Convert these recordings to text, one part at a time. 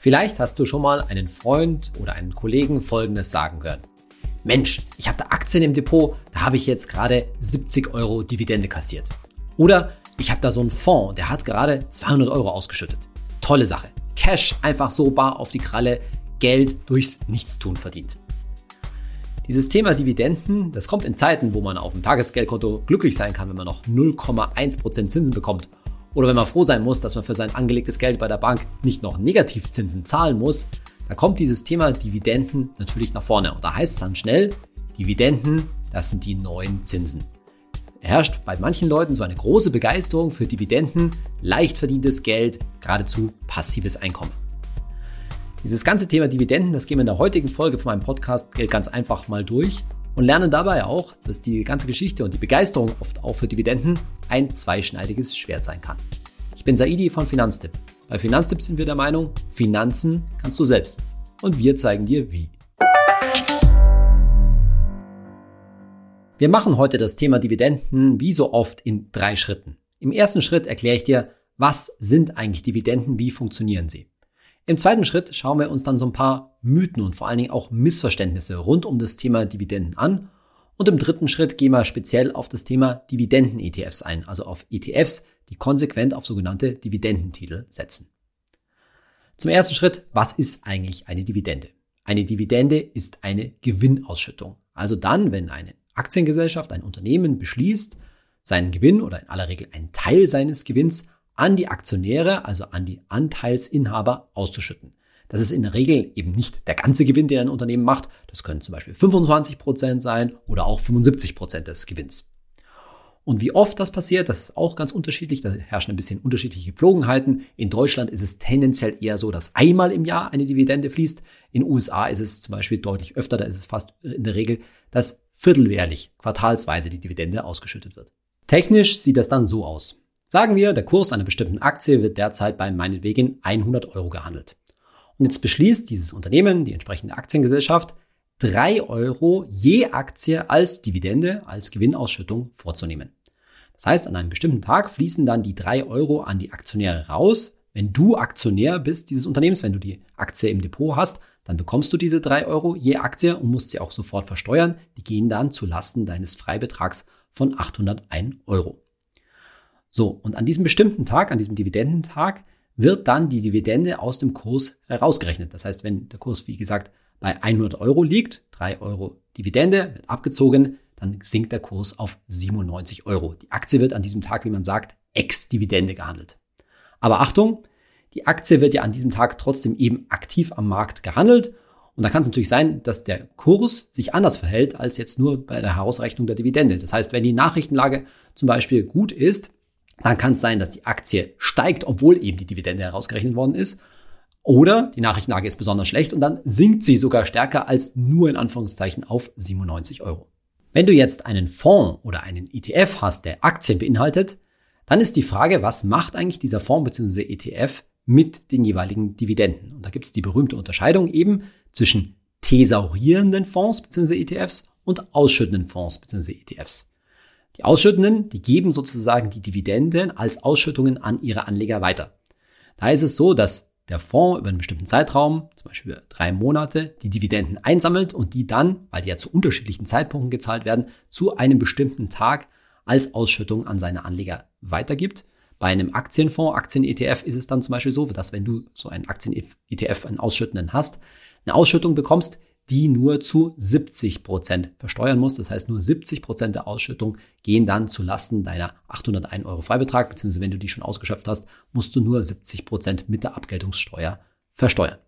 Vielleicht hast du schon mal einen Freund oder einen Kollegen Folgendes sagen hören. Mensch, ich habe da Aktien im Depot, da habe ich jetzt gerade 70 Euro Dividende kassiert. Oder ich habe da so einen Fonds, der hat gerade 200 Euro ausgeschüttet. Tolle Sache. Cash einfach so bar auf die Kralle, Geld durchs Nichtstun verdient. Dieses Thema Dividenden, das kommt in Zeiten, wo man auf dem Tagesgeldkonto glücklich sein kann, wenn man noch 0,1% Zinsen bekommt oder wenn man froh sein muss, dass man für sein angelegtes Geld bei der Bank nicht noch Negativzinsen zahlen muss, da kommt dieses Thema Dividenden natürlich nach vorne. Und da heißt es dann schnell, Dividenden, das sind die neuen Zinsen. herrscht bei manchen Leuten so eine große Begeisterung für Dividenden, leicht verdientes Geld, geradezu passives Einkommen. Dieses ganze Thema Dividenden, das gehen wir in der heutigen Folge von meinem Podcast Geld ganz einfach mal durch und lernen dabei auch, dass die ganze Geschichte und die Begeisterung oft auch für Dividenden ein zweischneidiges Schwert sein kann. Ich bin Saidi von Finanztipp. Bei Finanztipp sind wir der Meinung, Finanzen kannst du selbst. Und wir zeigen dir wie. Wir machen heute das Thema Dividenden wie so oft in drei Schritten. Im ersten Schritt erkläre ich dir, was sind eigentlich Dividenden, wie funktionieren sie. Im zweiten Schritt schauen wir uns dann so ein paar Mythen und vor allen Dingen auch Missverständnisse rund um das Thema Dividenden an. Und im dritten Schritt gehen wir speziell auf das Thema Dividenden-ETFs ein, also auf ETFs, die konsequent auf sogenannte Dividendentitel setzen. Zum ersten Schritt, was ist eigentlich eine Dividende? Eine Dividende ist eine Gewinnausschüttung. Also dann, wenn eine Aktiengesellschaft, ein Unternehmen beschließt, seinen Gewinn oder in aller Regel einen Teil seines Gewinns an die Aktionäre, also an die Anteilsinhaber auszuschütten. Das ist in der Regel eben nicht der ganze Gewinn, den ein Unternehmen macht. Das können zum Beispiel 25 Prozent sein oder auch 75 Prozent des Gewinns. Und wie oft das passiert, das ist auch ganz unterschiedlich. Da herrschen ein bisschen unterschiedliche Gepflogenheiten. In Deutschland ist es tendenziell eher so, dass einmal im Jahr eine Dividende fließt. In den USA ist es zum Beispiel deutlich öfter. Da ist es fast in der Regel, dass vierteljährlich, quartalsweise die Dividende ausgeschüttet wird. Technisch sieht das dann so aus. Sagen wir, der Kurs einer bestimmten Aktie wird derzeit bei meinetwegen 100 Euro gehandelt. Und jetzt beschließt dieses Unternehmen, die entsprechende Aktiengesellschaft, 3 Euro je Aktie als Dividende, als Gewinnausschüttung vorzunehmen. Das heißt, an einem bestimmten Tag fließen dann die 3 Euro an die Aktionäre raus. Wenn du Aktionär bist dieses Unternehmens, wenn du die Aktie im Depot hast, dann bekommst du diese 3 Euro je Aktie und musst sie auch sofort versteuern. Die gehen dann zu Lasten deines Freibetrags von 801 Euro. So, und an diesem bestimmten Tag, an diesem Dividendentag, wird dann die Dividende aus dem Kurs herausgerechnet. Das heißt, wenn der Kurs, wie gesagt, bei 100 Euro liegt, 3 Euro Dividende wird abgezogen, dann sinkt der Kurs auf 97 Euro. Die Aktie wird an diesem Tag, wie man sagt, ex-Dividende gehandelt. Aber Achtung, die Aktie wird ja an diesem Tag trotzdem eben aktiv am Markt gehandelt. Und da kann es natürlich sein, dass der Kurs sich anders verhält als jetzt nur bei der Herausrechnung der Dividende. Das heißt, wenn die Nachrichtenlage zum Beispiel gut ist, dann kann es sein, dass die Aktie steigt, obwohl eben die Dividende herausgerechnet worden ist. Oder die Nachrichtenlage ist besonders schlecht und dann sinkt sie sogar stärker als nur in Anführungszeichen auf 97 Euro. Wenn du jetzt einen Fonds oder einen ETF hast, der Aktien beinhaltet, dann ist die Frage, was macht eigentlich dieser Fonds bzw. ETF mit den jeweiligen Dividenden? Und da gibt es die berühmte Unterscheidung eben zwischen thesaurierenden Fonds bzw. ETFs und ausschüttenden Fonds bzw. ETFs. Die Ausschüttenden, die geben sozusagen die Dividenden als Ausschüttungen an ihre Anleger weiter. Da ist es so, dass der Fonds über einen bestimmten Zeitraum, zum Beispiel über drei Monate, die Dividenden einsammelt und die dann, weil die ja zu unterschiedlichen Zeitpunkten gezahlt werden, zu einem bestimmten Tag als Ausschüttung an seine Anleger weitergibt. Bei einem Aktienfonds, Aktien-ETF ist es dann zum Beispiel so, dass wenn du so einen Aktien-ETF, einen Ausschüttenden hast, eine Ausschüttung bekommst, die nur zu 70 Prozent versteuern muss. Das heißt, nur 70 Prozent der Ausschüttung gehen dann zu Lasten deiner 801 Euro Freibetrag, beziehungsweise wenn du die schon ausgeschöpft hast, musst du nur 70 Prozent mit der Abgeltungssteuer versteuern.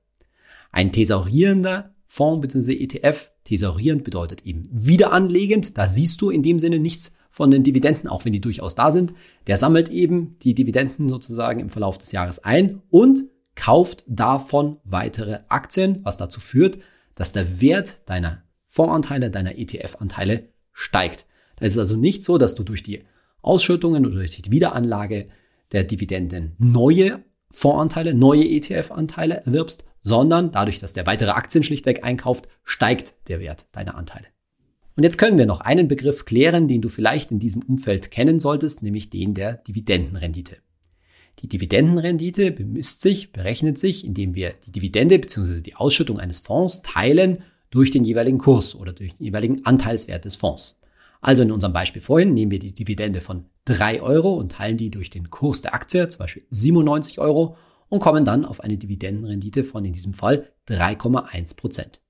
Ein thesaurierender Fonds bzw. ETF, thesaurierend bedeutet eben wiederanlegend. Da siehst du in dem Sinne nichts von den Dividenden, auch wenn die durchaus da sind. Der sammelt eben die Dividenden sozusagen im Verlauf des Jahres ein und kauft davon weitere Aktien, was dazu führt, dass der Wert deiner Fondsanteile, deiner ETF-Anteile steigt. Da ist es also nicht so, dass du durch die Ausschüttungen oder durch die Wiederanlage der Dividenden neue Fondsanteile, neue ETF-Anteile erwirbst, sondern dadurch, dass der weitere Aktien schlichtweg einkauft, steigt der Wert deiner Anteile. Und jetzt können wir noch einen Begriff klären, den du vielleicht in diesem Umfeld kennen solltest, nämlich den der Dividendenrendite. Die Dividendenrendite bemisst sich, berechnet sich, indem wir die Dividende bzw. die Ausschüttung eines Fonds teilen durch den jeweiligen Kurs oder durch den jeweiligen Anteilswert des Fonds. Also in unserem Beispiel vorhin nehmen wir die Dividende von 3 Euro und teilen die durch den Kurs der Aktie, zum Beispiel 97 Euro, und kommen dann auf eine Dividendenrendite von in diesem Fall 3,1 Prozent.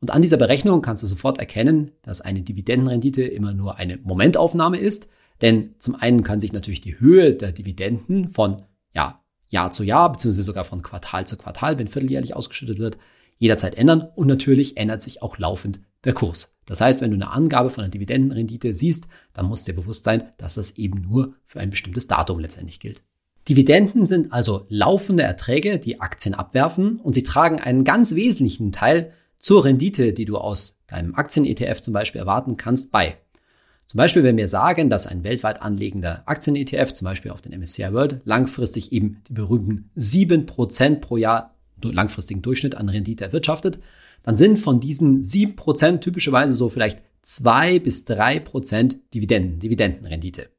Und an dieser Berechnung kannst du sofort erkennen, dass eine Dividendenrendite immer nur eine Momentaufnahme ist, denn zum einen kann sich natürlich die Höhe der Dividenden von ja, Jahr zu Jahr, beziehungsweise sogar von Quartal zu Quartal, wenn vierteljährlich ausgeschüttet wird, jederzeit ändern und natürlich ändert sich auch laufend der Kurs. Das heißt, wenn du eine Angabe von einer Dividendenrendite siehst, dann muss dir bewusst sein, dass das eben nur für ein bestimmtes Datum letztendlich gilt. Dividenden sind also laufende Erträge, die Aktien abwerfen und sie tragen einen ganz wesentlichen Teil zur Rendite, die du aus deinem Aktien-ETF zum Beispiel erwarten kannst, bei. Zum Beispiel, wenn wir sagen, dass ein weltweit anlegender Aktien-ETF, zum Beispiel auf den MSCI World, langfristig eben die berühmten 7% pro Jahr langfristigen Durchschnitt an Rendite erwirtschaftet, dann sind von diesen 7% typischerweise so vielleicht 2 bis 3% Dividenden, Dividendenrendite. Und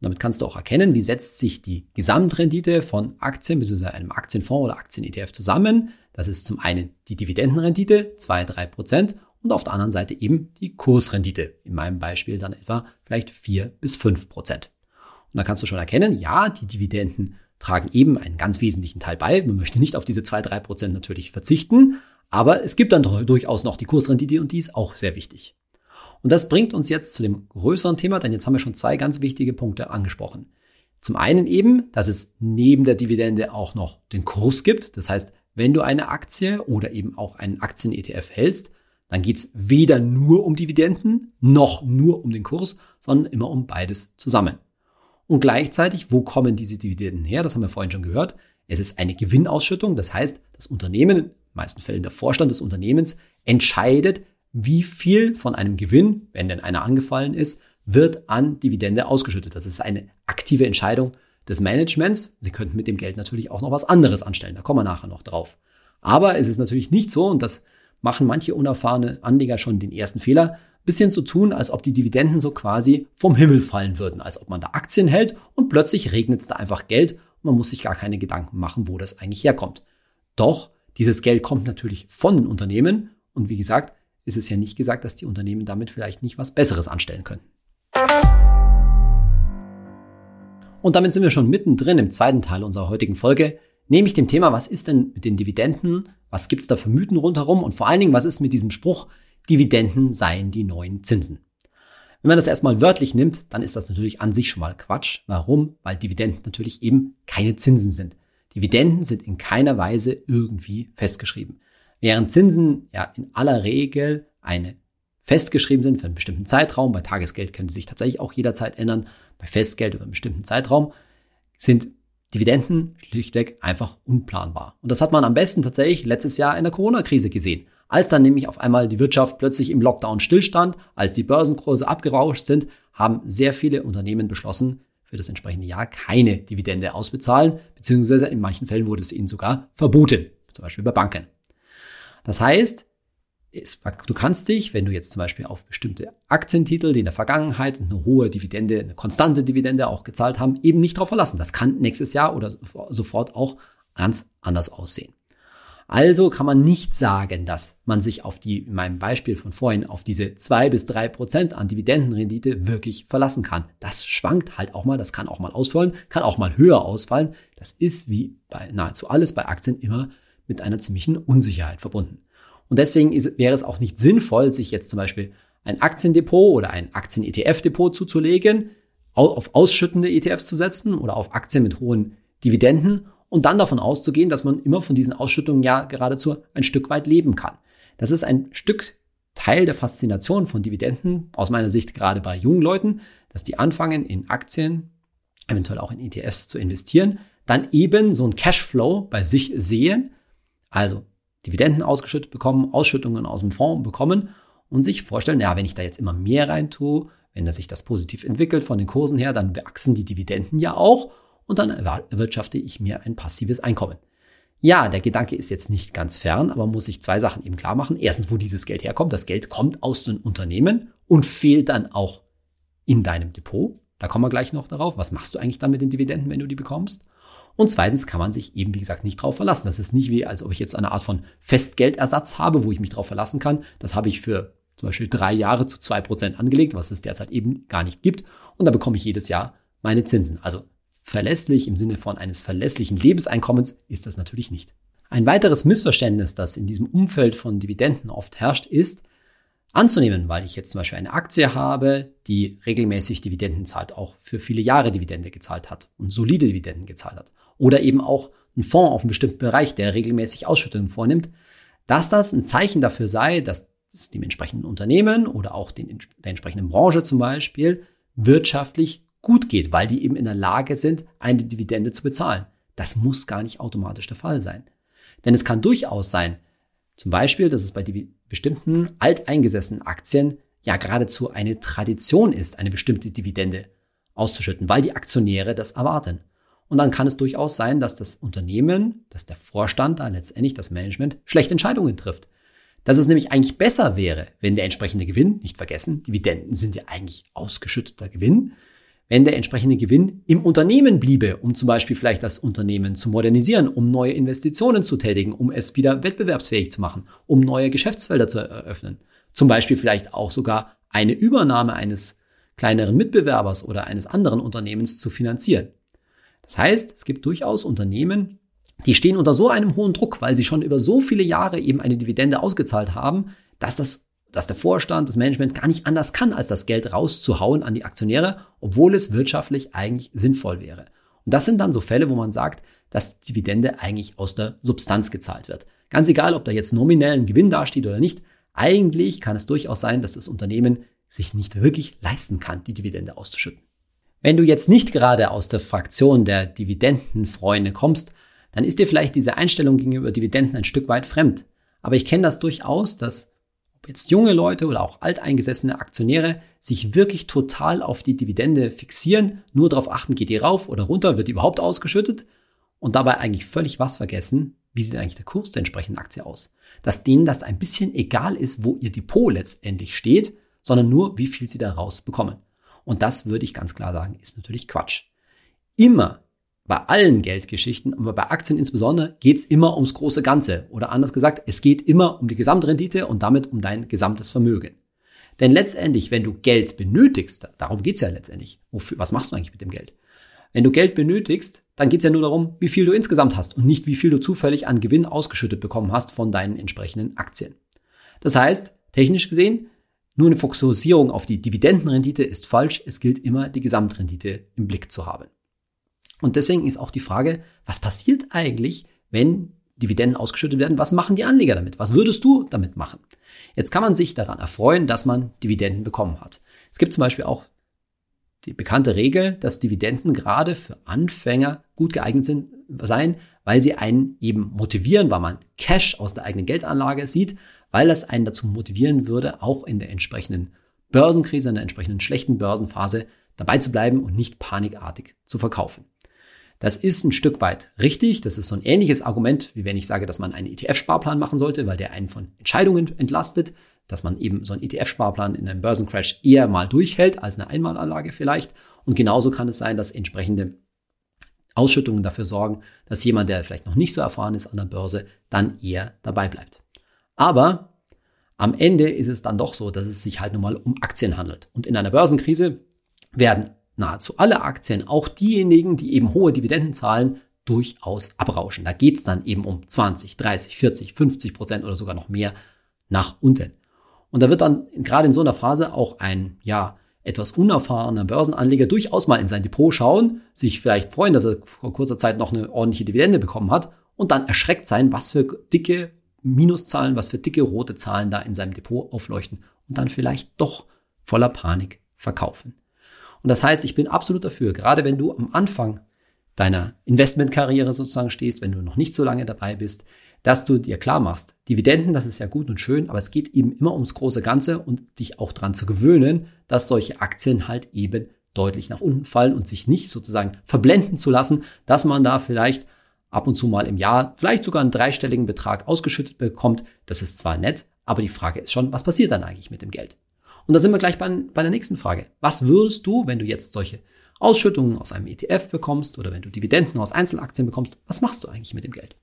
damit kannst du auch erkennen, wie setzt sich die Gesamtrendite von Aktien bzw. einem Aktienfonds oder Aktien-ETF zusammen. Das ist zum einen die Dividendenrendite, 2-3% und auf der anderen Seite eben die Kursrendite. In meinem Beispiel dann etwa vielleicht 4 bis 5%. Und da kannst du schon erkennen, ja, die Dividenden tragen eben einen ganz wesentlichen Teil bei. Man möchte nicht auf diese 2-3% natürlich verzichten, aber es gibt dann durchaus noch die Kursrendite und die ist auch sehr wichtig. Und das bringt uns jetzt zu dem größeren Thema, denn jetzt haben wir schon zwei ganz wichtige Punkte angesprochen. Zum einen eben, dass es neben der Dividende auch noch den Kurs gibt. Das heißt, wenn du eine Aktie oder eben auch einen Aktien-ETF hältst, dann geht's weder nur um Dividenden noch nur um den Kurs, sondern immer um beides zusammen. Und gleichzeitig, wo kommen diese Dividenden her? Das haben wir vorhin schon gehört. Es ist eine Gewinnausschüttung. Das heißt, das Unternehmen, in den meisten Fällen der Vorstand des Unternehmens, entscheidet, wie viel von einem Gewinn, wenn denn einer angefallen ist, wird an Dividende ausgeschüttet. Das ist eine aktive Entscheidung des Managements. Sie könnten mit dem Geld natürlich auch noch was anderes anstellen. Da kommen wir nachher noch drauf. Aber es ist natürlich nicht so, und das machen manche unerfahrene Anleger schon den ersten Fehler, bisschen zu tun, als ob die Dividenden so quasi vom Himmel fallen würden, als ob man da Aktien hält und plötzlich regnet es da einfach Geld und man muss sich gar keine Gedanken machen, wo das eigentlich herkommt. Doch dieses Geld kommt natürlich von den Unternehmen und wie gesagt, ist es ja nicht gesagt, dass die Unternehmen damit vielleicht nicht was Besseres anstellen können. Und damit sind wir schon mittendrin im zweiten Teil unserer heutigen Folge, nämlich dem Thema, was ist denn mit den Dividenden, was gibt's da für Mythen rundherum und vor allen Dingen, was ist mit diesem Spruch, Dividenden seien die neuen Zinsen. Wenn man das erstmal wörtlich nimmt, dann ist das natürlich an sich schon mal Quatsch. Warum? Weil Dividenden natürlich eben keine Zinsen sind. Dividenden sind in keiner Weise irgendwie festgeschrieben. Während Zinsen ja in aller Regel eine festgeschrieben sind für einen bestimmten Zeitraum, bei Tagesgeld können sie sich tatsächlich auch jederzeit ändern, bei Festgeld über einen bestimmten Zeitraum, sind Dividenden schlichtweg einfach unplanbar. Und das hat man am besten tatsächlich letztes Jahr in der Corona-Krise gesehen. Als dann nämlich auf einmal die Wirtschaft plötzlich im Lockdown stillstand, als die Börsenkurse abgerauscht sind, haben sehr viele Unternehmen beschlossen, für das entsprechende Jahr keine Dividende ausbezahlen, beziehungsweise in manchen Fällen wurde es ihnen sogar verboten, zum Beispiel bei Banken. Das heißt, du kannst dich, wenn du jetzt zum Beispiel auf bestimmte Aktientitel, die in der Vergangenheit eine hohe Dividende, eine konstante Dividende auch gezahlt haben, eben nicht darauf verlassen. Das kann nächstes Jahr oder sofort auch ganz anders aussehen. Also kann man nicht sagen, dass man sich auf die, in meinem Beispiel von vorhin, auf diese zwei bis drei Prozent an Dividendenrendite wirklich verlassen kann. Das schwankt halt auch mal, das kann auch mal ausfallen, kann auch mal höher ausfallen. Das ist wie bei nahezu alles bei Aktien immer mit einer ziemlichen Unsicherheit verbunden. Und deswegen ist, wäre es auch nicht sinnvoll, sich jetzt zum Beispiel ein Aktiendepot oder ein Aktien-ETF-Depot zuzulegen, auf ausschüttende ETFs zu setzen oder auf Aktien mit hohen Dividenden und dann davon auszugehen, dass man immer von diesen Ausschüttungen ja geradezu ein Stück weit leben kann. Das ist ein Stück Teil der Faszination von Dividenden, aus meiner Sicht gerade bei jungen Leuten, dass die anfangen in Aktien, eventuell auch in ETFs zu investieren, dann eben so ein Cashflow bei sich sehen, also Dividenden ausgeschüttet bekommen, Ausschüttungen aus dem Fonds bekommen und sich vorstellen, ja, wenn ich da jetzt immer mehr rein tue, wenn sich das positiv entwickelt von den Kursen her, dann wachsen die Dividenden ja auch und dann erwirtschafte ich mir ein passives Einkommen. Ja, der Gedanke ist jetzt nicht ganz fern, aber muss ich zwei Sachen eben klar machen. Erstens, wo dieses Geld herkommt. Das Geld kommt aus den Unternehmen und fehlt dann auch in deinem Depot. Da kommen wir gleich noch darauf. Was machst du eigentlich dann mit den Dividenden, wenn du die bekommst? Und zweitens kann man sich eben, wie gesagt, nicht darauf verlassen. Das ist nicht wie, als ob ich jetzt eine Art von Festgeldersatz habe, wo ich mich darauf verlassen kann. Das habe ich für zum Beispiel drei Jahre zu zwei Prozent angelegt, was es derzeit eben gar nicht gibt. Und da bekomme ich jedes Jahr meine Zinsen. Also verlässlich im Sinne von eines verlässlichen Lebenseinkommens ist das natürlich nicht. Ein weiteres Missverständnis, das in diesem Umfeld von Dividenden oft herrscht, ist, anzunehmen, weil ich jetzt zum Beispiel eine Aktie habe, die regelmäßig Dividenden zahlt, auch für viele Jahre Dividende gezahlt hat und solide Dividenden gezahlt hat. Oder eben auch ein Fonds auf einem bestimmten Bereich, der regelmäßig Ausschüttungen vornimmt, dass das ein Zeichen dafür sei, dass es dem entsprechenden Unternehmen oder auch den, der entsprechenden Branche zum Beispiel wirtschaftlich gut geht, weil die eben in der Lage sind, eine Dividende zu bezahlen. Das muss gar nicht automatisch der Fall sein. Denn es kann durchaus sein, zum Beispiel, dass es bei bestimmten alteingesessenen Aktien ja geradezu eine Tradition ist, eine bestimmte Dividende auszuschütten, weil die Aktionäre das erwarten. Und dann kann es durchaus sein, dass das Unternehmen, dass der Vorstand, da letztendlich das Management, schlechte Entscheidungen trifft. Dass es nämlich eigentlich besser wäre, wenn der entsprechende Gewinn, nicht vergessen, Dividenden sind ja eigentlich ausgeschütteter Gewinn, wenn der entsprechende Gewinn im Unternehmen bliebe, um zum Beispiel vielleicht das Unternehmen zu modernisieren, um neue Investitionen zu tätigen, um es wieder wettbewerbsfähig zu machen, um neue Geschäftsfelder zu eröffnen. Zum Beispiel vielleicht auch sogar eine Übernahme eines kleineren Mitbewerbers oder eines anderen Unternehmens zu finanzieren. Das heißt, es gibt durchaus Unternehmen, die stehen unter so einem hohen Druck, weil sie schon über so viele Jahre eben eine Dividende ausgezahlt haben, dass das dass der Vorstand, das Management gar nicht anders kann, als das Geld rauszuhauen an die Aktionäre, obwohl es wirtschaftlich eigentlich sinnvoll wäre. Und das sind dann so Fälle, wo man sagt, dass die Dividende eigentlich aus der Substanz gezahlt wird. Ganz egal, ob da jetzt nominell ein Gewinn dasteht oder nicht, eigentlich kann es durchaus sein, dass das Unternehmen sich nicht wirklich leisten kann, die Dividende auszuschütten. Wenn du jetzt nicht gerade aus der Fraktion der Dividendenfreunde kommst, dann ist dir vielleicht diese Einstellung gegenüber Dividenden ein Stück weit fremd. Aber ich kenne das durchaus, dass jetzt junge Leute oder auch alteingesessene Aktionäre, sich wirklich total auf die Dividende fixieren, nur darauf achten, geht die rauf oder runter, wird die überhaupt ausgeschüttet und dabei eigentlich völlig was vergessen, wie sieht eigentlich der Kurs der entsprechenden Aktie aus. Dass denen das ein bisschen egal ist, wo ihr Depot letztendlich steht, sondern nur, wie viel sie daraus bekommen. Und das würde ich ganz klar sagen, ist natürlich Quatsch. Immer bei allen Geldgeschichten, aber bei Aktien insbesondere, geht es immer ums große Ganze. Oder anders gesagt, es geht immer um die Gesamtrendite und damit um dein gesamtes Vermögen. Denn letztendlich, wenn du Geld benötigst, darum geht's ja letztendlich. Wofür, was machst du eigentlich mit dem Geld? Wenn du Geld benötigst, dann geht's ja nur darum, wie viel du insgesamt hast und nicht, wie viel du zufällig an Gewinn ausgeschüttet bekommen hast von deinen entsprechenden Aktien. Das heißt, technisch gesehen, nur eine Fokussierung auf die Dividendenrendite ist falsch. Es gilt immer, die Gesamtrendite im Blick zu haben. Und deswegen ist auch die Frage, was passiert eigentlich, wenn Dividenden ausgeschüttet werden? Was machen die Anleger damit? Was würdest du damit machen? Jetzt kann man sich daran erfreuen, dass man Dividenden bekommen hat. Es gibt zum Beispiel auch die bekannte Regel, dass Dividenden gerade für Anfänger gut geeignet sind, sein, weil sie einen eben motivieren, weil man Cash aus der eigenen Geldanlage sieht, weil das einen dazu motivieren würde, auch in der entsprechenden Börsenkrise, in der entsprechenden schlechten Börsenphase dabei zu bleiben und nicht panikartig zu verkaufen. Das ist ein Stück weit richtig. Das ist so ein ähnliches Argument, wie wenn ich sage, dass man einen ETF-Sparplan machen sollte, weil der einen von Entscheidungen entlastet, dass man eben so einen ETF-Sparplan in einem Börsencrash eher mal durchhält als eine Einmalanlage vielleicht. Und genauso kann es sein, dass entsprechende Ausschüttungen dafür sorgen, dass jemand, der vielleicht noch nicht so erfahren ist an der Börse, dann eher dabei bleibt. Aber am Ende ist es dann doch so, dass es sich halt nun mal um Aktien handelt. Und in einer Börsenkrise werden nahezu alle Aktien, auch diejenigen, die eben hohe Dividenden zahlen, durchaus abrauschen. Da geht's dann eben um 20, 30, 40, 50 Prozent oder sogar noch mehr nach unten. Und da wird dann gerade in so einer Phase auch ein, ja, etwas unerfahrener Börsenanleger durchaus mal in sein Depot schauen, sich vielleicht freuen, dass er vor kurzer Zeit noch eine ordentliche Dividende bekommen hat und dann erschreckt sein, was für dicke Minuszahlen, was für dicke rote Zahlen da in seinem Depot aufleuchten und dann vielleicht doch voller Panik verkaufen. Und das heißt, ich bin absolut dafür, gerade wenn du am Anfang deiner Investmentkarriere sozusagen stehst, wenn du noch nicht so lange dabei bist, dass du dir klar machst, Dividenden, das ist ja gut und schön, aber es geht eben immer ums große Ganze und dich auch dran zu gewöhnen, dass solche Aktien halt eben deutlich nach unten fallen und sich nicht sozusagen verblenden zu lassen, dass man da vielleicht ab und zu mal im Jahr vielleicht sogar einen dreistelligen Betrag ausgeschüttet bekommt. Das ist zwar nett, aber die Frage ist schon, was passiert dann eigentlich mit dem Geld? Und da sind wir gleich bei, bei der nächsten Frage. Was würdest du, wenn du jetzt solche Ausschüttungen aus einem ETF bekommst oder wenn du Dividenden aus Einzelaktien bekommst, was machst du eigentlich mit dem Geld?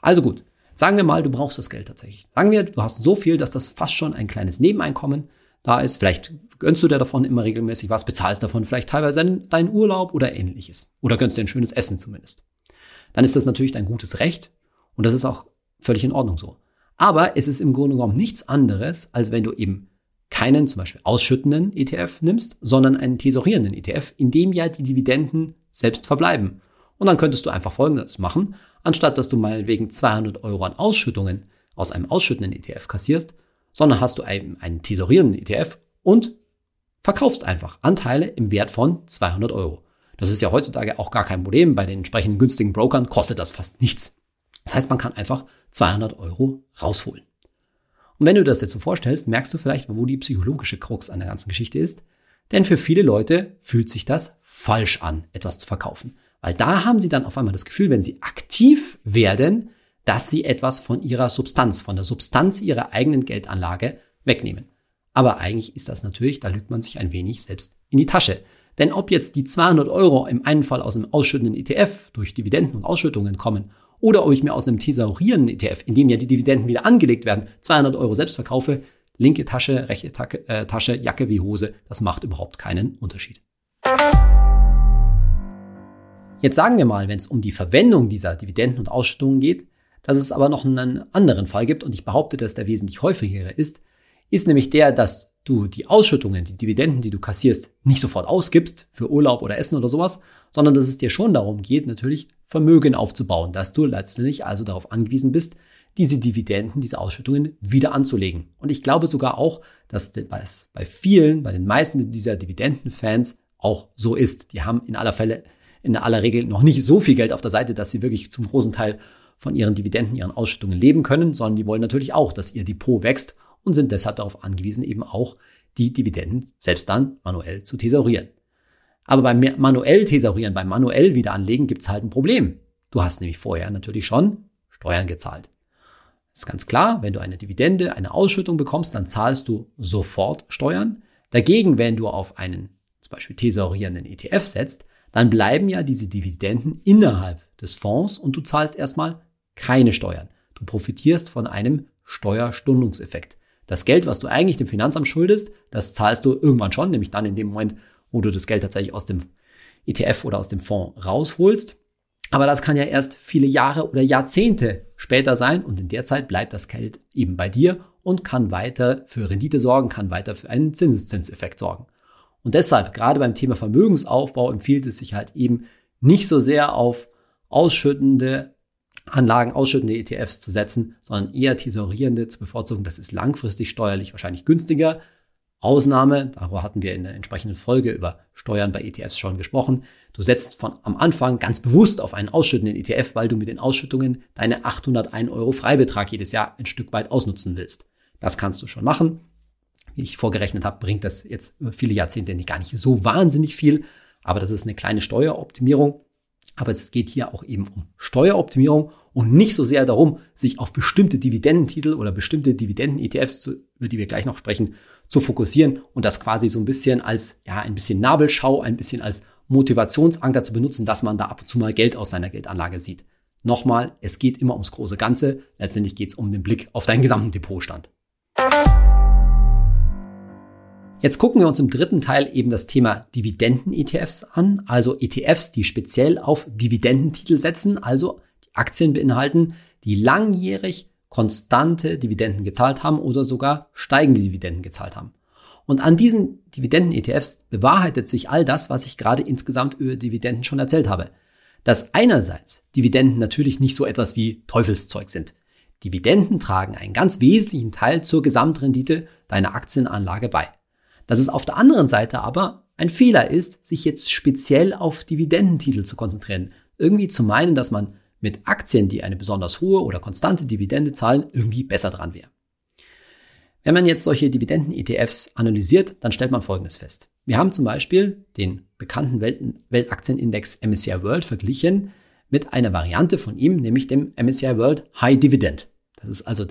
Also gut, sagen wir mal, du brauchst das Geld tatsächlich. Sagen wir, du hast so viel, dass das fast schon ein kleines Nebeneinkommen da ist. Vielleicht gönnst du dir davon immer regelmäßig was, bezahlst davon vielleicht teilweise deinen Urlaub oder ähnliches. Oder gönnst dir ein schönes Essen zumindest. Dann ist das natürlich dein gutes Recht und das ist auch völlig in Ordnung so. Aber es ist im Grunde genommen nichts anderes, als wenn du eben keinen zum Beispiel ausschüttenden ETF nimmst, sondern einen tesorierenden ETF, in dem ja die Dividenden selbst verbleiben. Und dann könntest du einfach Folgendes machen. Anstatt dass du meinetwegen 200 Euro an Ausschüttungen aus einem ausschüttenden ETF kassierst, sondern hast du einen, einen tesorierenden ETF und verkaufst einfach Anteile im Wert von 200 Euro. Das ist ja heutzutage auch gar kein Problem. Bei den entsprechenden günstigen Brokern kostet das fast nichts. Das heißt, man kann einfach 200 Euro rausholen. Und wenn du das jetzt so vorstellst, merkst du vielleicht, wo die psychologische Krux an der ganzen Geschichte ist. Denn für viele Leute fühlt sich das falsch an, etwas zu verkaufen. Weil da haben sie dann auf einmal das Gefühl, wenn sie aktiv werden, dass sie etwas von ihrer Substanz, von der Substanz ihrer eigenen Geldanlage wegnehmen. Aber eigentlich ist das natürlich, da lügt man sich ein wenig selbst in die Tasche. Denn ob jetzt die 200 Euro im einen Fall aus einem ausschüttenden ETF durch Dividenden und Ausschüttungen kommen oder ob ich mir aus einem thesaurierenden ETF, in dem ja die Dividenden wieder angelegt werden, 200 Euro selbst verkaufe, linke Tasche, rechte Tasche, äh, Tasche, Jacke wie Hose, das macht überhaupt keinen Unterschied. Jetzt sagen wir mal, wenn es um die Verwendung dieser Dividenden und Ausschüttungen geht, dass es aber noch einen anderen Fall gibt und ich behaupte, dass der wesentlich häufigere ist, ist nämlich der, dass du die Ausschüttungen, die Dividenden, die du kassierst, nicht sofort ausgibst für Urlaub oder Essen oder sowas, sondern dass es dir schon darum geht, natürlich Vermögen aufzubauen, dass du letztendlich also darauf angewiesen bist, diese Dividenden, diese Ausschüttungen wieder anzulegen. Und ich glaube sogar auch, dass es bei vielen, bei den meisten dieser Dividendenfans auch so ist. Die haben in aller Fälle, in aller Regel noch nicht so viel Geld auf der Seite, dass sie wirklich zum großen Teil von ihren Dividenden, ihren Ausschüttungen leben können, sondern die wollen natürlich auch, dass ihr Depot wächst und sind deshalb darauf angewiesen, eben auch die Dividenden selbst dann manuell zu thesaurieren. Aber beim manuell thesaurieren, beim manuell Wiederanlegen gibt's halt ein Problem. Du hast nämlich vorher natürlich schon Steuern gezahlt. Das ist ganz klar, wenn du eine Dividende, eine Ausschüttung bekommst, dann zahlst du sofort Steuern. Dagegen, wenn du auf einen zum Beispiel thesaurierenden ETF setzt, dann bleiben ja diese Dividenden innerhalb des Fonds und du zahlst erstmal keine Steuern. Du profitierst von einem Steuerstundungseffekt. Das Geld, was du eigentlich dem Finanzamt schuldest, das zahlst du irgendwann schon, nämlich dann in dem Moment, wo du das Geld tatsächlich aus dem ETF oder aus dem Fonds rausholst. Aber das kann ja erst viele Jahre oder Jahrzehnte später sein und in der Zeit bleibt das Geld eben bei dir und kann weiter für Rendite sorgen, kann weiter für einen Zinseszinseffekt sorgen. Und deshalb, gerade beim Thema Vermögensaufbau, empfiehlt es sich halt eben nicht so sehr auf ausschüttende Anlagen, ausschüttende ETFs zu setzen, sondern eher tesorierende zu bevorzugen. Das ist langfristig steuerlich wahrscheinlich günstiger, Ausnahme, darüber hatten wir in der entsprechenden Folge über Steuern bei ETFs schon gesprochen. Du setzt von am Anfang ganz bewusst auf einen ausschüttenden ETF, weil du mit den Ausschüttungen deine 801 Euro Freibetrag jedes Jahr ein Stück weit ausnutzen willst. Das kannst du schon machen. Wie ich vorgerechnet habe, bringt das jetzt viele Jahrzehnte nicht gar nicht so wahnsinnig viel, aber das ist eine kleine Steueroptimierung. Aber es geht hier auch eben um Steueroptimierung und nicht so sehr darum, sich auf bestimmte Dividendentitel oder bestimmte Dividenden-ETFs, über die wir gleich noch sprechen, zu fokussieren und das quasi so ein bisschen als, ja, ein bisschen Nabelschau, ein bisschen als Motivationsanker zu benutzen, dass man da ab und zu mal Geld aus seiner Geldanlage sieht. Nochmal, es geht immer ums große Ganze. Letztendlich geht es um den Blick auf deinen gesamten Depotstand. Jetzt gucken wir uns im dritten Teil eben das Thema Dividenden-ETFs an, also ETFs, die speziell auf Dividendentitel setzen, also Aktien beinhalten, die langjährig konstante Dividenden gezahlt haben oder sogar steigende Dividenden gezahlt haben. Und an diesen Dividenden-ETFs bewahrheitet sich all das, was ich gerade insgesamt über Dividenden schon erzählt habe. Dass einerseits Dividenden natürlich nicht so etwas wie Teufelszeug sind. Dividenden tragen einen ganz wesentlichen Teil zur Gesamtrendite deiner Aktienanlage bei. Dass es auf der anderen Seite aber ein Fehler ist, sich jetzt speziell auf Dividendentitel zu konzentrieren. Irgendwie zu meinen, dass man mit Aktien, die eine besonders hohe oder konstante Dividende zahlen, irgendwie besser dran wäre. Wenn man jetzt solche Dividenden-ETFs analysiert, dann stellt man Folgendes fest. Wir haben zum Beispiel den bekannten Weltaktienindex MSCI World verglichen mit einer Variante von ihm, nämlich dem MSCI World High Dividend. Das ist also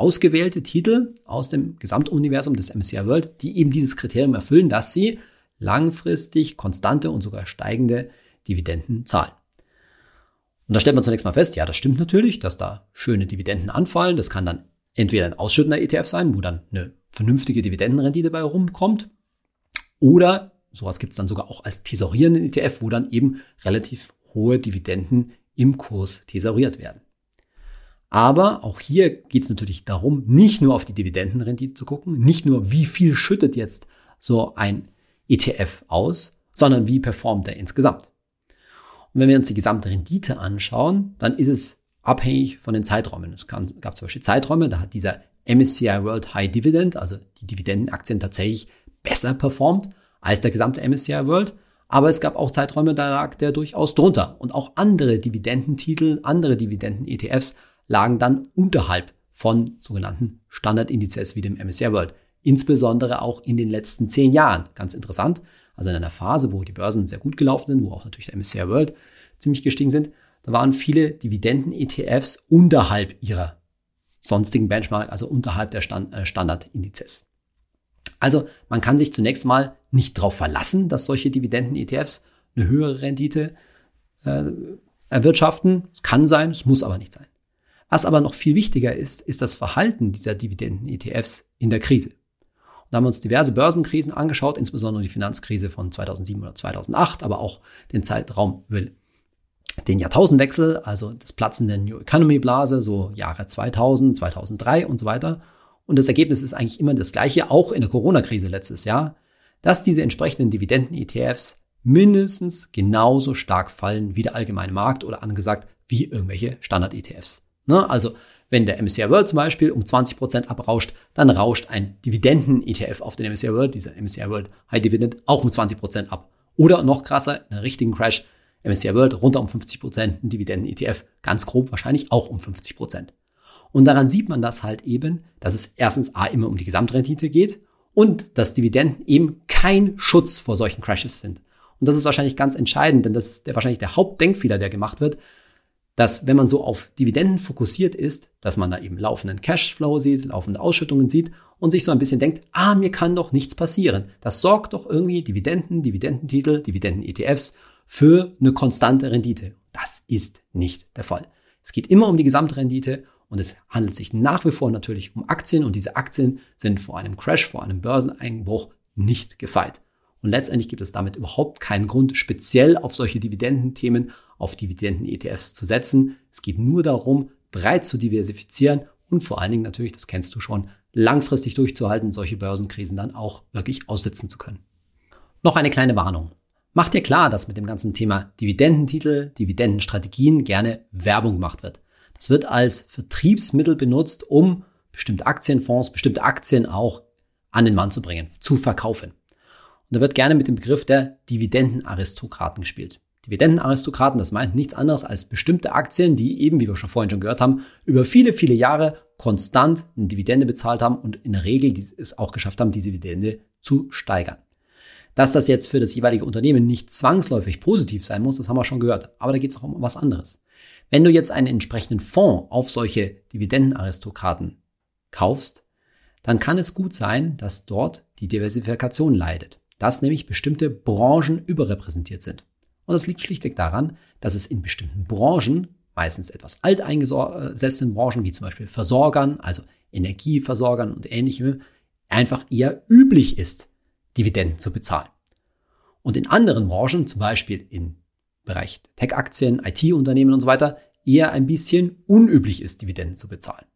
ausgewählte Titel aus dem Gesamtuniversum des MSCI World, die eben dieses Kriterium erfüllen, dass sie langfristig konstante und sogar steigende Dividenden zahlen. Und da stellt man zunächst mal fest, ja, das stimmt natürlich, dass da schöne Dividenden anfallen. Das kann dann entweder ein ausschüttender ETF sein, wo dann eine vernünftige Dividendenrendite bei rumkommt, oder sowas gibt es dann sogar auch als tesorierenden ETF, wo dann eben relativ hohe Dividenden im Kurs tesoriert werden. Aber auch hier geht es natürlich darum, nicht nur auf die Dividendenrendite zu gucken, nicht nur wie viel schüttet jetzt so ein ETF aus, sondern wie performt er insgesamt. Und wenn wir uns die gesamte Rendite anschauen, dann ist es abhängig von den Zeiträumen. Es gab zum Beispiel Zeiträume, da hat dieser MSCI World High Dividend, also die Dividendenaktien tatsächlich besser performt als der gesamte MSCI World. Aber es gab auch Zeiträume, da lag der durchaus drunter. Und auch andere Dividendentitel, andere Dividenden-ETFs lagen dann unterhalb von sogenannten Standardindizes wie dem MSCI World. Insbesondere auch in den letzten zehn Jahren. Ganz interessant. Also in einer Phase, wo die Börsen sehr gut gelaufen sind, wo auch natürlich der MSCI World ziemlich gestiegen sind, da waren viele Dividenden-ETFs unterhalb ihrer sonstigen Benchmark, also unterhalb der Stand, äh, Standardindizes. Also man kann sich zunächst mal nicht darauf verlassen, dass solche Dividenden-ETFs eine höhere Rendite äh, erwirtschaften. Es kann sein, es muss aber nicht sein. Was aber noch viel wichtiger ist, ist das Verhalten dieser Dividenden-ETFs in der Krise. Und da haben wir uns diverse Börsenkrisen angeschaut, insbesondere die Finanzkrise von 2007 oder 2008, aber auch den Zeitraum über den Jahrtausendwechsel, also das Platzen der New Economy Blase, so Jahre 2000, 2003 und so weiter. Und das Ergebnis ist eigentlich immer das gleiche, auch in der Corona-Krise letztes Jahr, dass diese entsprechenden Dividenden-ETFs mindestens genauso stark fallen wie der allgemeine Markt oder angesagt wie irgendwelche Standard-ETFs. Ne? Also wenn der MSCI World zum Beispiel um 20% abrauscht, dann rauscht ein Dividenden-ETF auf den MSCI World, dieser MSCI World High Dividend, auch um 20% ab. Oder noch krasser, in einem richtigen Crash, MSCI World runter um 50%, ein Dividenden-ETF ganz grob wahrscheinlich auch um 50%. Und daran sieht man das halt eben, dass es erstens A immer um die Gesamtrendite geht und dass Dividenden eben kein Schutz vor solchen Crashes sind. Und das ist wahrscheinlich ganz entscheidend, denn das ist der, wahrscheinlich der Hauptdenkfehler, der gemacht wird, dass wenn man so auf Dividenden fokussiert ist, dass man da eben laufenden Cashflow sieht, laufende Ausschüttungen sieht und sich so ein bisschen denkt, ah, mir kann doch nichts passieren. Das sorgt doch irgendwie Dividenden, Dividendentitel, Dividenden-ETFs für eine konstante Rendite. Das ist nicht der Fall. Es geht immer um die Gesamtrendite und es handelt sich nach wie vor natürlich um Aktien und diese Aktien sind vor einem Crash, vor einem Börseneinbruch nicht gefeit. Und letztendlich gibt es damit überhaupt keinen Grund, speziell auf solche Dividendenthemen, auf Dividenden-ETFs zu setzen. Es geht nur darum, breit zu diversifizieren und vor allen Dingen natürlich, das kennst du schon, langfristig durchzuhalten, solche Börsenkrisen dann auch wirklich aussitzen zu können. Noch eine kleine Warnung. Mach dir klar, dass mit dem ganzen Thema Dividendentitel, Dividendenstrategien gerne Werbung gemacht wird. Das wird als Vertriebsmittel benutzt, um bestimmte Aktienfonds, bestimmte Aktien auch an den Mann zu bringen, zu verkaufen. Und da wird gerne mit dem Begriff der Dividendenaristokraten gespielt. Dividendenaristokraten, das meint nichts anderes als bestimmte Aktien, die eben, wie wir schon vorhin schon gehört haben, über viele, viele Jahre konstant eine Dividende bezahlt haben und in der Regel es auch geschafft haben, diese Dividende zu steigern. Dass das jetzt für das jeweilige Unternehmen nicht zwangsläufig positiv sein muss, das haben wir schon gehört. Aber da geht es auch um was anderes. Wenn du jetzt einen entsprechenden Fonds auf solche Dividendenaristokraten kaufst, dann kann es gut sein, dass dort die Diversifikation leidet. Dass nämlich bestimmte Branchen überrepräsentiert sind. Und das liegt schlichtweg daran, dass es in bestimmten Branchen, meistens etwas alteingesessenen Branchen, wie zum Beispiel Versorgern, also Energieversorgern und ähnlichem, einfach eher üblich ist, Dividenden zu bezahlen. Und in anderen Branchen, zum Beispiel im Bereich Tech-Aktien, IT-Unternehmen und so weiter, eher ein bisschen unüblich ist, Dividenden zu bezahlen.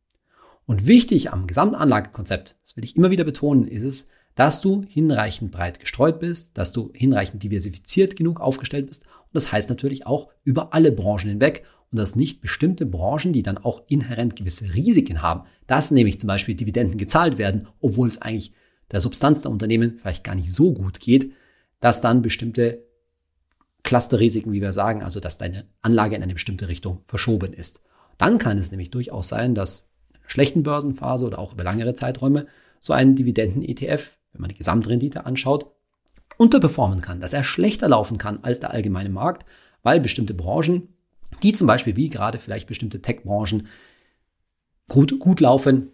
Und wichtig am Gesamtanlagekonzept, das will ich immer wieder betonen, ist es, dass du hinreichend breit gestreut bist, dass du hinreichend diversifiziert genug aufgestellt bist. Und das heißt natürlich auch über alle Branchen hinweg und dass nicht bestimmte Branchen, die dann auch inhärent gewisse Risiken haben, dass nämlich zum Beispiel Dividenden gezahlt werden, obwohl es eigentlich der Substanz der Unternehmen vielleicht gar nicht so gut geht, dass dann bestimmte Clusterrisiken, wie wir sagen, also dass deine Anlage in eine bestimmte Richtung verschoben ist. Dann kann es nämlich durchaus sein, dass in einer schlechten Börsenphase oder auch über langere Zeiträume so ein Dividenden-ETF, wenn man die Gesamtrendite anschaut, unterperformen kann, dass er schlechter laufen kann als der allgemeine Markt, weil bestimmte Branchen, die zum Beispiel wie gerade vielleicht bestimmte Tech-Branchen gut, gut laufen,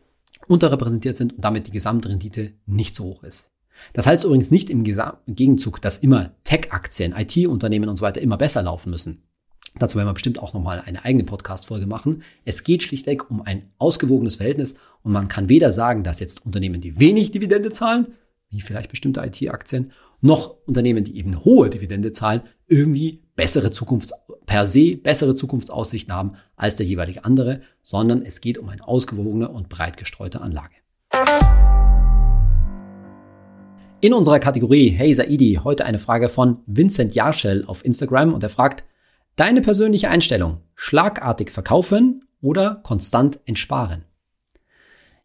unterrepräsentiert sind und damit die Gesamtrendite nicht so hoch ist. Das heißt übrigens nicht im Gegenzug, dass immer Tech-Aktien, IT-Unternehmen und so weiter immer besser laufen müssen. Dazu werden wir bestimmt auch nochmal eine eigene Podcast-Folge machen. Es geht schlichtweg um ein ausgewogenes Verhältnis und man kann weder sagen, dass jetzt Unternehmen, die wenig Dividende zahlen, wie vielleicht bestimmte IT-Aktien, noch Unternehmen, die eben hohe Dividende zahlen, irgendwie bessere Zukunfts per se bessere Zukunftsaussichten haben als der jeweilige andere, sondern es geht um eine ausgewogene und breit gestreute Anlage. In unserer Kategorie Hey Saidi heute eine Frage von Vincent Jarschel auf Instagram und er fragt, Deine persönliche Einstellung, schlagartig verkaufen oder konstant entsparen?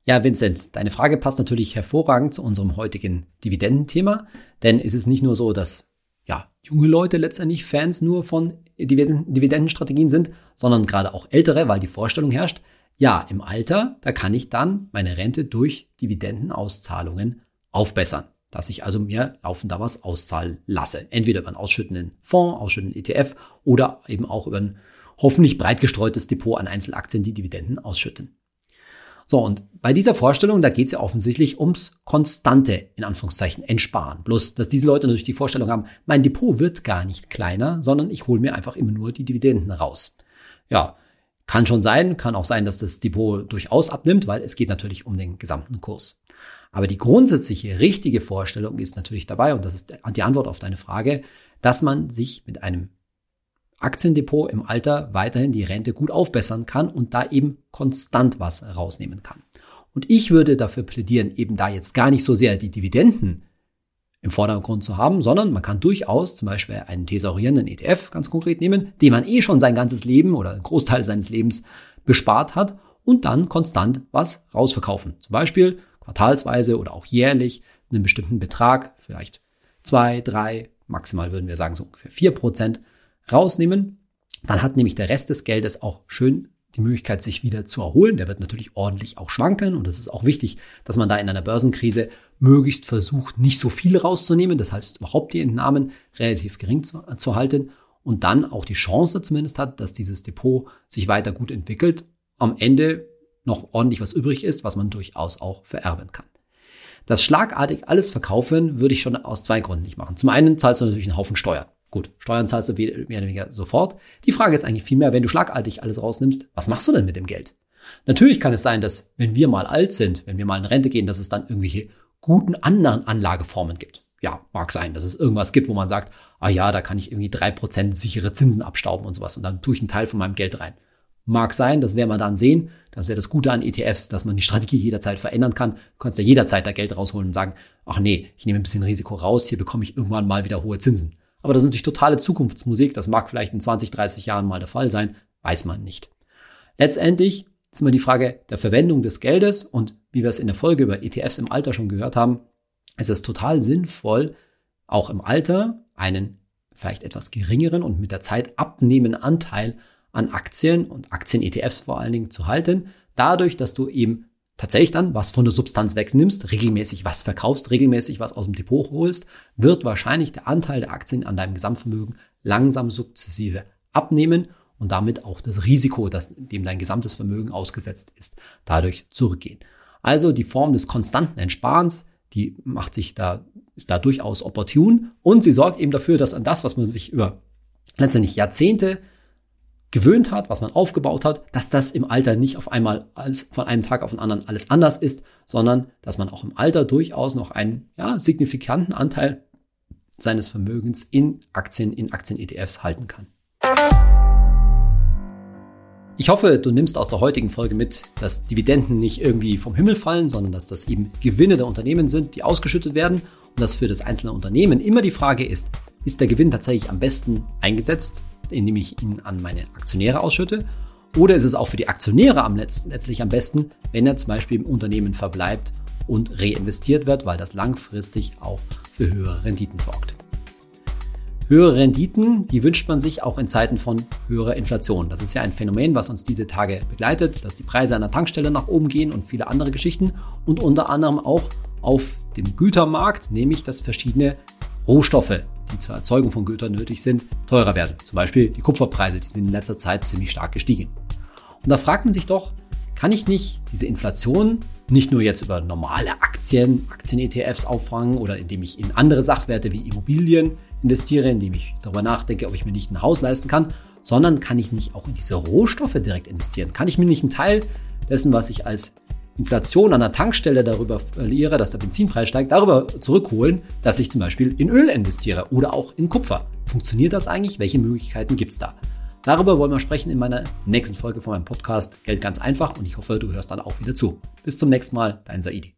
Ja, Vincent, deine Frage passt natürlich hervorragend zu unserem heutigen Dividendenthema, denn es ist nicht nur so, dass ja, junge Leute letztendlich Fans nur von Dividendenstrategien sind, sondern gerade auch ältere, weil die Vorstellung herrscht, ja, im Alter, da kann ich dann meine Rente durch Dividendenauszahlungen aufbessern dass ich also mir laufend da was auszahlen lasse. Entweder über einen ausschüttenden Fonds, ausschüttenden ETF oder eben auch über ein hoffentlich breit gestreutes Depot an Einzelaktien, die Dividenden ausschütten. So, und bei dieser Vorstellung, da geht es ja offensichtlich ums konstante, in Anführungszeichen, Entsparen. Bloß, dass diese Leute natürlich die Vorstellung haben, mein Depot wird gar nicht kleiner, sondern ich hole mir einfach immer nur die Dividenden raus. Ja, kann schon sein, kann auch sein, dass das Depot durchaus abnimmt, weil es geht natürlich um den gesamten Kurs. Aber die grundsätzliche richtige Vorstellung ist natürlich dabei, und das ist die Antwort auf deine Frage, dass man sich mit einem Aktiendepot im Alter weiterhin die Rente gut aufbessern kann und da eben konstant was rausnehmen kann. Und ich würde dafür plädieren, eben da jetzt gar nicht so sehr die Dividenden im Vordergrund zu haben, sondern man kann durchaus zum Beispiel einen thesaurierenden ETF ganz konkret nehmen, den man eh schon sein ganzes Leben oder einen Großteil seines Lebens bespart hat und dann konstant was rausverkaufen. Zum Beispiel quartalsweise oder auch jährlich einen bestimmten Betrag, vielleicht zwei, drei, maximal würden wir sagen so ungefähr vier Prozent rausnehmen. Dann hat nämlich der Rest des Geldes auch schön die Möglichkeit, sich wieder zu erholen. Der wird natürlich ordentlich auch schwanken und es ist auch wichtig, dass man da in einer Börsenkrise möglichst versucht, nicht so viel rauszunehmen. Das heißt, überhaupt die Entnahmen relativ gering zu, zu halten und dann auch die Chance zumindest hat, dass dieses Depot sich weiter gut entwickelt. Am Ende noch ordentlich was übrig ist, was man durchaus auch vererben kann. Das schlagartig alles verkaufen würde ich schon aus zwei Gründen nicht machen. Zum einen zahlst du natürlich einen Haufen Steuern. Gut, Steuern zahlst du mehr oder weniger sofort. Die Frage ist eigentlich vielmehr, wenn du schlagartig alles rausnimmst, was machst du denn mit dem Geld? Natürlich kann es sein, dass wenn wir mal alt sind, wenn wir mal in Rente gehen, dass es dann irgendwelche guten anderen Anlageformen gibt. Ja, mag sein, dass es irgendwas gibt, wo man sagt, ah ja, da kann ich irgendwie drei Prozent sichere Zinsen abstauben und sowas und dann tue ich einen Teil von meinem Geld rein. Mag sein, das werden wir dann sehen. Das ist ja das Gute an ETFs, dass man die Strategie jederzeit verändern kann. Du kannst ja jederzeit da Geld rausholen und sagen, ach nee, ich nehme ein bisschen Risiko raus, hier bekomme ich irgendwann mal wieder hohe Zinsen. Aber das ist natürlich totale Zukunftsmusik. Das mag vielleicht in 20, 30 Jahren mal der Fall sein, weiß man nicht. Letztendlich ist immer die Frage der Verwendung des Geldes und wie wir es in der Folge über ETFs im Alter schon gehört haben, ist es total sinnvoll, auch im Alter einen vielleicht etwas geringeren und mit der Zeit abnehmenden Anteil an Aktien und Aktien-ETFs vor allen Dingen zu halten, dadurch, dass du eben tatsächlich dann was von der Substanz wegnimmst, regelmäßig was verkaufst, regelmäßig was aus dem Depot holst, wird wahrscheinlich der Anteil der Aktien an deinem Gesamtvermögen langsam sukzessive abnehmen und damit auch das Risiko, das dem dein gesamtes Vermögen ausgesetzt ist, dadurch zurückgehen. Also die Form des konstanten Entsparens, die macht sich da, ist da durchaus opportun und sie sorgt eben dafür, dass an das, was man sich über letztendlich Jahrzehnte gewöhnt hat, was man aufgebaut hat, dass das im Alter nicht auf einmal alles, von einem Tag auf den anderen alles anders ist, sondern dass man auch im Alter durchaus noch einen ja, signifikanten Anteil seines Vermögens in Aktien, in Aktien-ETFs halten kann. Ich hoffe, du nimmst aus der heutigen Folge mit, dass Dividenden nicht irgendwie vom Himmel fallen, sondern dass das eben Gewinne der Unternehmen sind, die ausgeschüttet werden und dass für das einzelne Unternehmen immer die Frage ist, ist der Gewinn tatsächlich am besten eingesetzt indem ich ihn an meine Aktionäre ausschütte? Oder ist es auch für die Aktionäre am letzten, letztlich am besten, wenn er zum Beispiel im Unternehmen verbleibt und reinvestiert wird, weil das langfristig auch für höhere Renditen sorgt? Höhere Renditen, die wünscht man sich auch in Zeiten von höherer Inflation. Das ist ja ein Phänomen, was uns diese Tage begleitet, dass die Preise an der Tankstelle nach oben gehen und viele andere Geschichten und unter anderem auch auf dem Gütermarkt, nämlich dass verschiedene Rohstoffe die zur Erzeugung von Gütern nötig sind, teurer werden. Zum Beispiel die Kupferpreise, die sind in letzter Zeit ziemlich stark gestiegen. Und da fragt man sich doch, kann ich nicht diese Inflation nicht nur jetzt über normale Aktien, Aktien-ETFs auffangen oder indem ich in andere Sachwerte wie Immobilien investiere, indem ich darüber nachdenke, ob ich mir nicht ein Haus leisten kann, sondern kann ich nicht auch in diese Rohstoffe direkt investieren? Kann ich mir nicht einen Teil dessen, was ich als Inflation an der Tankstelle darüber verliere, dass der Benzinpreis steigt, darüber zurückholen, dass ich zum Beispiel in Öl investiere oder auch in Kupfer. Funktioniert das eigentlich? Welche Möglichkeiten gibt es da? Darüber wollen wir sprechen in meiner nächsten Folge von meinem Podcast Geld ganz einfach und ich hoffe, du hörst dann auch wieder zu. Bis zum nächsten Mal, dein Saidi.